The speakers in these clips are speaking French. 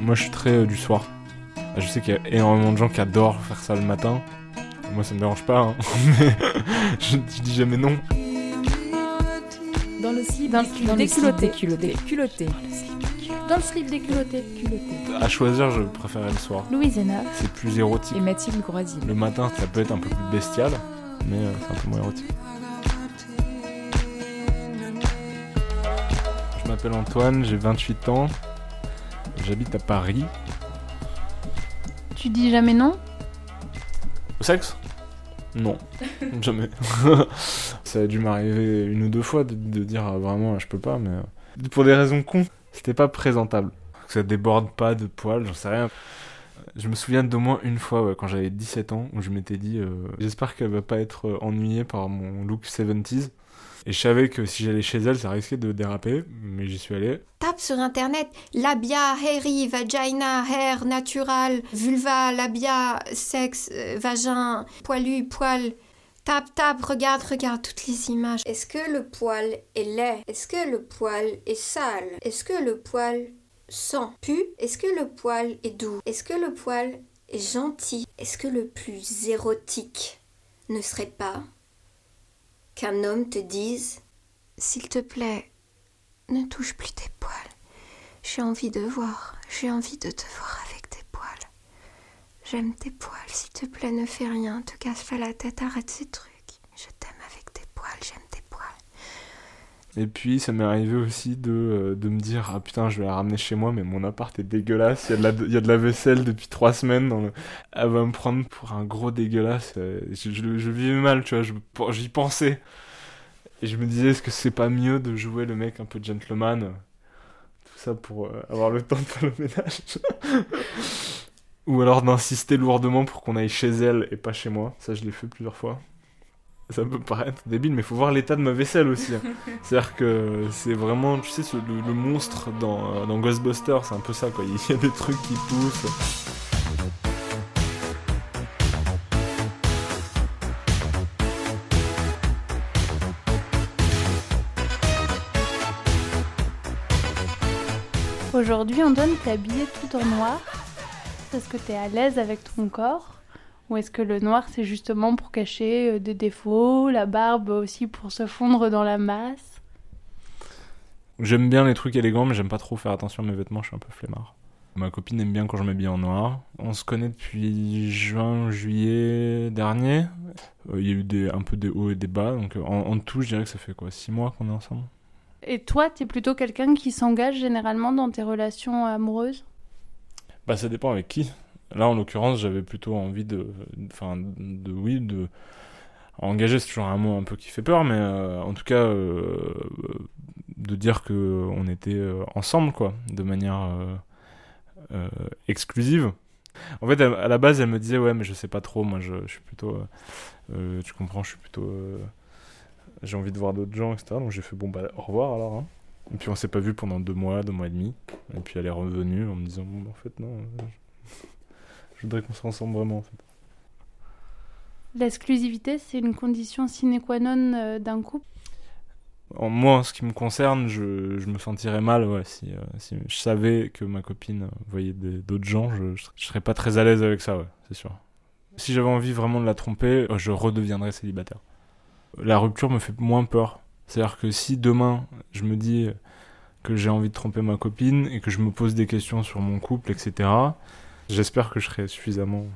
Moi, je suis très euh, du soir. Je sais qu'il y a énormément de gens qui adorent faire ça le matin. Moi, ça me dérange pas, hein. mais je, je dis jamais non. Dans le slip, Dans le des slip des culottés. culottés. Culottés. Dans le slip des culottés. Culottés. À choisir, je préférais le soir. Louise. C'est plus érotique. Et Mathilde Groisille. Le matin, ça peut être un peu plus bestial, mais euh, c'est un peu moins érotique. Je m'appelle Antoine, j'ai 28 ans. J'habite à Paris. Tu dis jamais non? Au sexe? Non, jamais. ça a dû m'arriver une ou deux fois de, de dire ah, vraiment je peux pas, mais euh, pour des raisons cons, c'était pas présentable. Que ça déborde pas de poils, j'en sais rien. Je me souviens d'au moins une fois quand j'avais 17 ans où je m'étais dit euh, j'espère qu'elle va pas être euh, ennuyée par mon look 70s. Et je savais que si j'allais chez elle, ça risquait de déraper, mais j'y suis allé. Tape sur internet labia, hairy, vagina, hair, natural, vulva, labia, sexe, euh, vagin, poilu, poil. Tape, tape, regarde, regarde toutes les images. Est-ce que le poil est laid? Est-ce que le poil est sale? Est-ce que le poil sent pu Est-ce que le poil est doux? Est-ce que le poil est gentil? Est-ce que le plus érotique ne serait pas qu'un homme te dise S'il te plaît, ne touche plus tes poils. J'ai envie de voir, j'ai envie de te voir avec tes poils. J'aime tes poils, s'il te plaît, ne fais rien, te casse pas la tête, arrête ces trucs. Je t'aime avec tes poils, j'aime tes poils. Et puis ça m'est arrivé aussi de, euh, de me dire ah putain je vais la ramener chez moi mais mon appart est dégueulasse, il y a de la, il y a de la vaisselle depuis trois semaines, elle va me prendre pour un gros dégueulasse, euh, je, je, je vivais mal tu vois, j'y pensais. Et je me disais est-ce que c'est pas mieux de jouer le mec un peu gentleman, euh, tout ça pour avoir le temps de faire le ménage. Ou alors d'insister lourdement pour qu'on aille chez elle et pas chez moi, ça je l'ai fait plusieurs fois. Ça peut paraître débile, mais faut voir l'état de ma vaisselle aussi. hein. C'est-à-dire que c'est vraiment, tu sais, ce- le, le monstre dans, euh, dans Ghostbusters, c'est un peu ça, quoi. Il y a des trucs qui poussent. Aujourd'hui, Antoine, t'es habillé tout en noir. Est-ce que t'es à l'aise avec ton corps Ou est-ce que le noir, c'est justement pour cacher euh, des défauts, la barbe aussi pour se fondre dans la masse? J'aime bien les trucs élégants, mais j'aime pas trop faire attention à mes vêtements, je suis un peu flemmard. Ma copine aime bien quand je m'habille en noir. On se connaît depuis juin, juillet dernier. Euh, Il y a eu des, un peu des hauts et des bas, donc euh, en, en tout, je dirais que ça fait quoi, six mois qu'on est ensemble Et toi, t'es plutôt quelqu'un qui s'engage généralement dans tes relations amoureuses? Bah ça dépend avec qui. Là en l'occurrence j'avais plutôt envie de, enfin de, oui de engager c'est toujours un mot un peu qui fait peur mais euh, en tout cas euh, de dire que on était euh, ensemble quoi de manière exclusive. En fait à, la base elle me disait ouais mais je sais pas trop moi je, suis plutôt tu comprends je suis plutôt j'ai envie de voir d'autres gens etc donc j'ai fait bon bah au revoir alors hein. Et puis on s'est pas vu pendant deux mois, deux mois et demi. Et puis elle est revenue en me disant bon, en fait non, je voudrais qu'on soit ensemble vraiment en fait. L'exclusivité, c'est une condition sine qua non euh, d'un couple? En moi, en ce qui me concerne, je, je me sentirais mal ouais, si, euh, si je savais que ma copine voyait des- d'autres gens, je, je, serais pas très à l'aise avec ça, ouais, c'est sûr. Si j'avais envie vraiment de la tromper, euh, je redeviendrais célibataire. La rupture me fait moins peur. C'est-à-dire que si demain je me dis que j'ai envie de tromper ma copine et que je me pose des questions sur mon couple, etc., j'espère que je serai suffisamment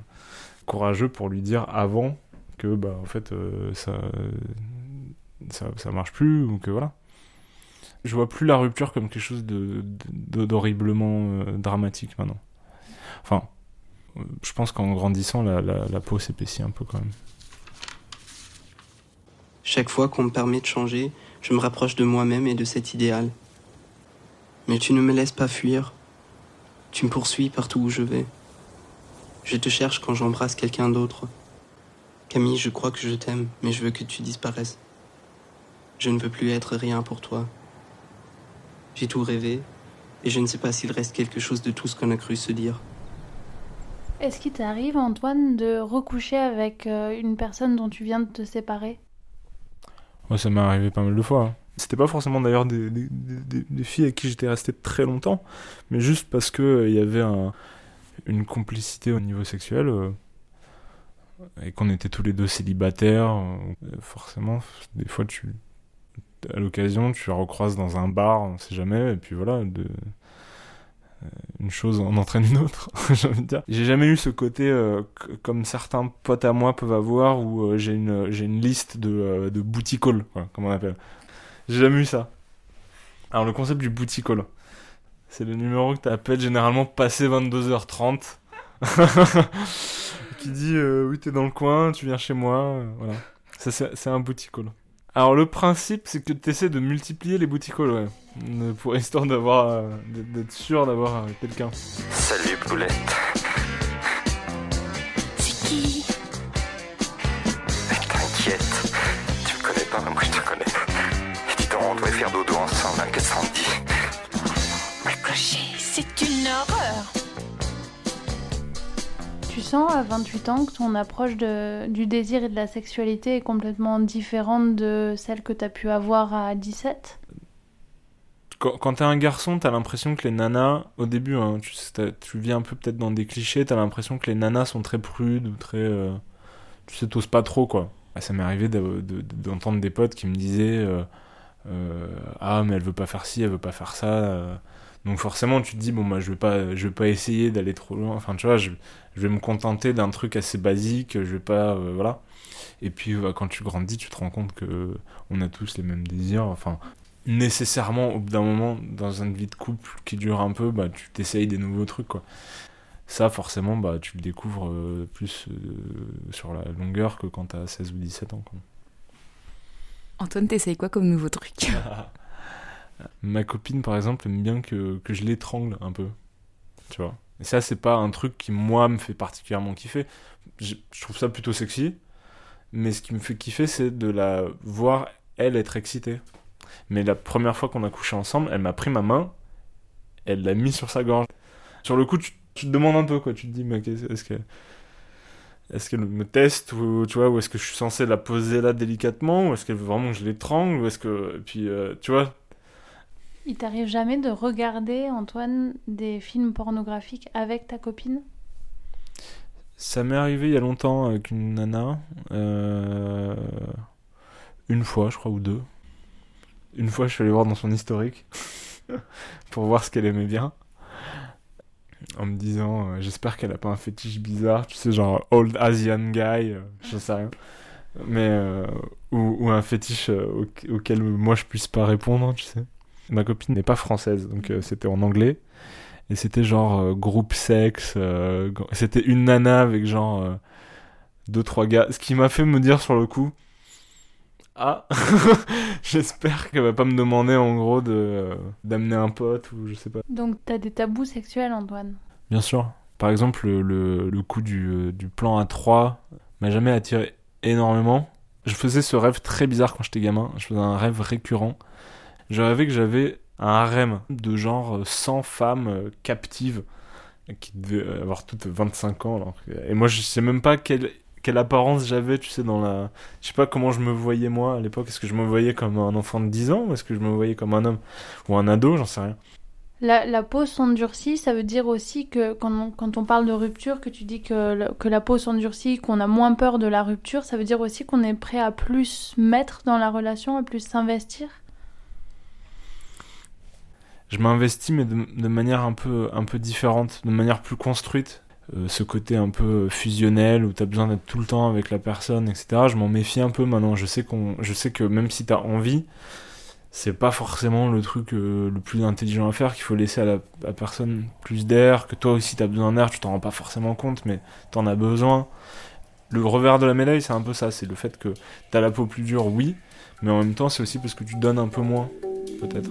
courageux pour lui dire avant que bah en fait euh, ça, ça marche plus ou que voilà je vois plus la rupture comme quelque chose d'horriblement euh, dramatique maintenant enfin je pense qu'en grandissant la peau s'épaissit un peu quand même Chaque fois qu'on me permet de changer, je me rapproche de moi-même et de cet idéal. Mais tu ne me laisses pas fuir. Tu me poursuis partout où je vais. Je te cherche quand j'embrasse quelqu'un d'autre. Camille, je crois que je t'aime, mais je veux que tu disparaisses. Je ne veux plus être rien pour toi. J'ai tout rêvé, et je ne sais pas s'il reste quelque chose de tout ce qu'on a cru se dire. Est-ce qu'il t'arrive, Antoine, de recoucher avec euh, une personne dont tu viens de te séparer? Moi, ça m'est arrivé pas mal de fois. hein. C'était pas forcément d'ailleurs des, des, des, des filles avec qui j'étais resté très longtemps, mais juste parce que euh, il y avait un, une complicité au niveau sexuel euh, et qu'on était tous les deux célibataires. euh, forcément, des fois, tu, à l'occasion, tu la recroises dans un bar, on sait jamais, et puis voilà, euh, une chose en entraîne une autre, j'ai envie de dire. J'ai jamais eu ce côté comme certains potes à moi peuvent avoir où j'ai une, une liste de, euh, de booty call, comme on appelle. J'ai jamais eu ça. Alors, le concept du booty call, c'est le numéro que tu appelles généralement passé 22h30. qui dit euh, oui, t'es dans le coin, tu viens chez moi. euh, voilà. Ça, c'est un booty call. Alors, le principe, c'est que tu essaies de multiplier les booty calls, ouais. Pour, histoire d'avoir, euh, d'être d'être sûr d'avoir euh, quelqu'un. Salut Poulette. C'est qui? T'inquiète, À 28 ans que ton approche du désir et de la sexualité est complètement différente de celle que tu as pu avoir à 17 Quand, quand t'es un garçon, t'as l'impression que les nanas, au début, hein, tu, tu vis un peu peut-être dans des clichés, t'as l'impression que les nanas sont très prudes ou très. euh, tu sais, t'oses pas trop, quoi. Ah, Ça m'est arrivé de- de- d'entendre des potes qui me disaient euh, euh, Ah, mais elle veut pas faire ci, elle veut pas faire ça. Donc forcément, tu te dis Bon, bah, je vais pas, je vais pas essayer d'aller trop loin. Enfin, tu vois, je, je vais me contenter d'un truc assez basique, je vais pas. euh, voilà. Et puis, euh, quand tu grandis, tu te rends compte que on a tous les mêmes désirs. Enfin, nécessairement au bout d'un moment dans une vie de couple qui dure un peu bah tu t'essayes des nouveaux trucs quoi ça forcément bah tu le découvres euh, plus euh, sur la longueur que quand t'as 16 ou 17 ans quoi. Antoine, t'essayes quoi comme nouveau truc? ma copine par exemple aime bien que, que je l'étrangle un peu. Tu vois. Et ça c'est pas un truc qui moi me fait particulièrement kiffer. Je, trouve ça plutôt sexy. Mais ce qui me fait kiffer c'est de la voir elle être excitée. Mais la première fois qu'on a couché ensemble elle m'a pris ma main. Elle l'a mis sur sa gorge. Sur le coup tu, te demandes un peu quoi. Tu te dis est-ce que est-ce qu'elle me teste ou tu vois ou est-ce que je suis censé la poser là délicatement ou est-ce qu'elle veut vraiment que je l'étrangle ou est-ce que puis euh, tu vois Il t'arrive jamais de regarder, Antoine, des films pornographiques avec ta copine? Ça m'est arrivé il y a longtemps avec une nana. euh, Une fois, je crois, ou deux. Une fois, je suis allé voir dans son historique pour voir ce qu'elle aimait bien. En me disant, euh, j'espère qu'elle a pas un fétiche bizarre, tu sais, genre old Asian guy, euh, je sais rien. Mais, euh, ou, ou un fétiche au- auquel moi je puisse pas répondre, tu sais. Ma copine n'est pas française, donc euh, c'était en anglais. Et c'était genre euh, groupe sexe. euh, c'était une nana avec genre euh, deux, trois gars. Ce qui m'a fait me dire sur le coup. Ah, j'espère qu'elle va pas me demander en gros de euh, d'amener un pote ou je sais pas. Donc t'as des tabous sexuels, Antoine? Bien sûr. Par exemple, le, le, le coup du, du plan à 3 m'a jamais attiré énormément. Je faisais ce rêve très bizarre quand j'étais gamin. Je faisais un rêve récurrent. Je rêvais que j'avais un harem de genre euh, 100 femmes euh, captives qui devaient avoir toutes 25 ans. Et moi, je sais même pas quelle, quelle apparence j'avais, tu sais, dans la... Je sais pas comment je me voyais moi à l'époque. Est-ce que je me voyais comme un enfant de 10 ans ou est-ce que je me voyais comme un homme Ou un ado, j'en sais rien. La, la peau s'endurcit, ça veut dire aussi que quand on, parle de rupture, que tu dis que, que la peau s'endurcit, qu'on a moins peur de la rupture, ça veut dire aussi qu'on est prêt à plus mettre dans la relation, à plus s'investir? Je m'investis mais de, manière un peu un peu différente de manière plus construite. Euh, ce côté un peu fusionnel où t'as besoin d'être tout le temps avec la personne etc je m'en méfie un peu maintenant. Je sais qu'on je sais que même si t'as envie c'est pas forcément le truc euh, le plus intelligent à faire qu'il faut laisser à la à personne plus d'air que toi aussi t'as besoin d'air tu t'en rends pas forcément compte mais t'en as besoin. Le revers de la médaille c'est un peu ça c'est le fait que t'as la peau plus dure oui mais en même temps c'est aussi parce que tu donnes un peu moins peut-être